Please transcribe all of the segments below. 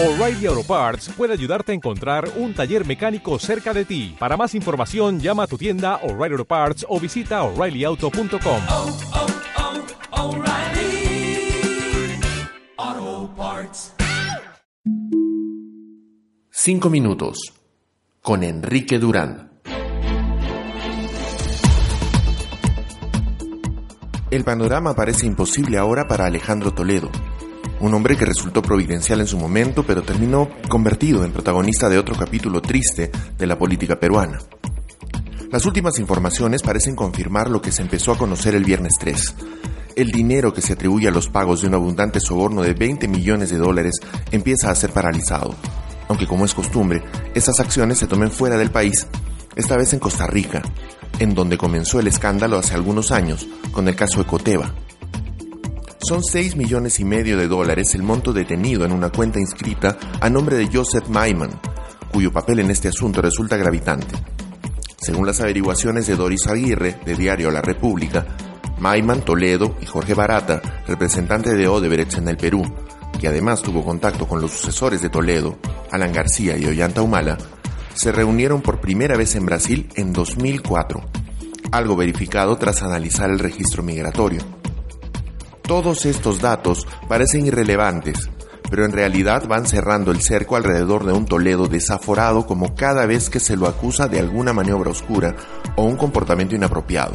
O'Reilly Auto Parts puede ayudarte a encontrar un taller mecánico cerca de ti. Para más información, llama a tu tienda O'Reilly Auto Parts o visita oreillyauto.com. oh, oh, O'Reilly Auto Parts. Cinco minutos con Enrique Durán. El panorama parece imposible ahora para Alejandro Toledo, un hombre que resultó providencial en su momento, pero terminó convertido en protagonista de otro capítulo triste de la política peruana. Las últimas informaciones parecen confirmar lo que se empezó a conocer el viernes 3. El dinero que se atribuye a los pagos de un abundante soborno de 20 millones de dólares empieza a ser paralizado, aunque como es costumbre, esas acciones se tomen fuera del país, esta vez en Costa Rica, en donde comenzó el escándalo hace algunos años con el caso Ecoteva. Son 6 millones y medio de dólares el monto detenido en una cuenta inscrita a nombre de Joseph Maiman, cuyo papel en este asunto resulta gravitante. Según las averiguaciones de Doris Aguirre, de Diario La República, Maiman, Toledo y Jorge Barata, representante de Odebrecht en el Perú, que además tuvo contacto con los sucesores de Toledo, Alan García y Ollanta Humala, se reunieron por primera vez en Brasil en 2004, algo verificado tras analizar el registro migratorio. Todos estos datos parecen irrelevantes, pero en realidad van cerrando el cerco alrededor de un Toledo desaforado como cada vez que se lo acusa de alguna maniobra oscura o un comportamiento inapropiado.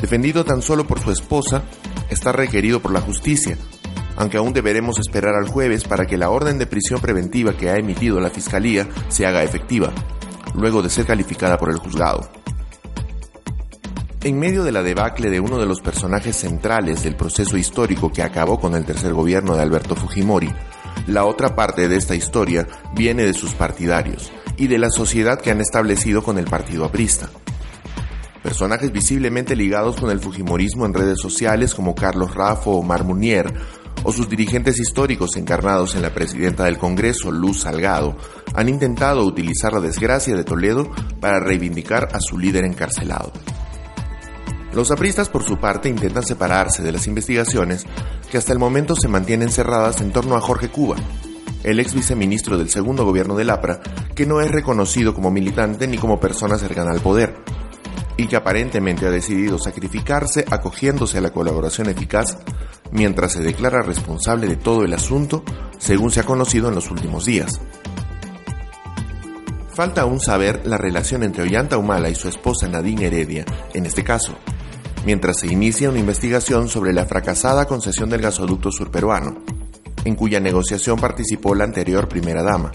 Defendido tan solo por su esposa, está requerido por la justicia, aunque aún deberemos esperar al jueves para que la orden de prisión preventiva que ha emitido la Fiscalía se haga efectiva, luego de ser calificada por el juzgado. En medio de la debacle de uno de los personajes centrales del proceso histórico que acabó con el tercer gobierno de Alberto Fujimori, la otra parte de esta historia viene de sus partidarios y de la sociedad que han establecido con el partido aprista. Personajes visiblemente ligados con el Fujimorismo en redes sociales como Carlos Raffo o Mar Munier, o sus dirigentes históricos encarnados en la presidenta del Congreso, Luz Salgado, han intentado utilizar la desgracia de Toledo para reivindicar a su líder encarcelado. Los apristas, por su parte, intentan separarse de las investigaciones que hasta el momento se mantienen cerradas en torno a Jorge Cuba, el ex viceministro del segundo gobierno del APRA, que no es reconocido como militante ni como persona cercana al poder, y que aparentemente ha decidido sacrificarse acogiéndose a la colaboración eficaz mientras se declara responsable de todo el asunto, según se ha conocido en los últimos días. Falta aún saber la relación entre Ollanta Humala y su esposa Nadine Heredia, en este caso, mientras se inicia una investigación sobre la fracasada concesión del gasoducto surperuano, en cuya negociación participó la anterior primera dama.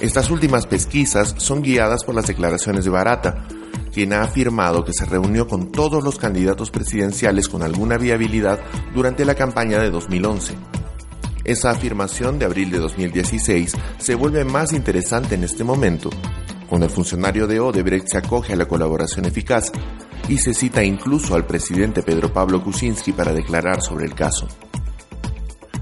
Estas últimas pesquisas son guiadas por las declaraciones de Barata, quien ha afirmado que se reunió con todos los candidatos presidenciales con alguna viabilidad durante la campaña de 2011. Esa afirmación de abril de 2016 se vuelve más interesante en este momento, cuando el funcionario de Odebrecht se acoge a la colaboración eficaz y se cita incluso al presidente Pedro Pablo Kuczynski para declarar sobre el caso.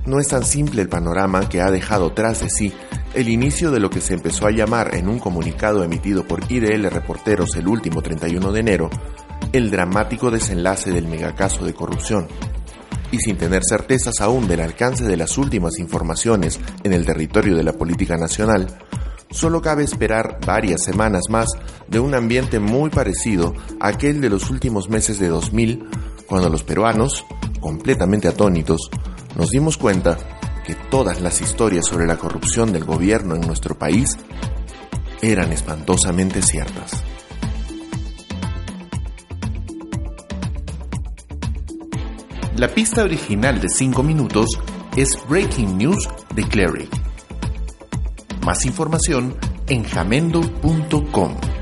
No es tan simple el panorama que ha dejado tras de sí el inicio de lo que se empezó a llamar en un comunicado emitido por IDL Reporteros el último 31 de enero, el dramático desenlace del megacaso de corrupción. Y sin tener certezas aún del alcance de las últimas informaciones en el territorio de la política nacional, solo cabe esperar varias semanas más de un ambiente muy parecido a aquel de los últimos meses de 2000, cuando los peruanos, completamente atónitos, nos dimos cuenta que todas las historias sobre la corrupción del gobierno en nuestro país eran espantosamente ciertas. La pista original de 5 minutos es Breaking News de Cleric. Más información en jamendo.com.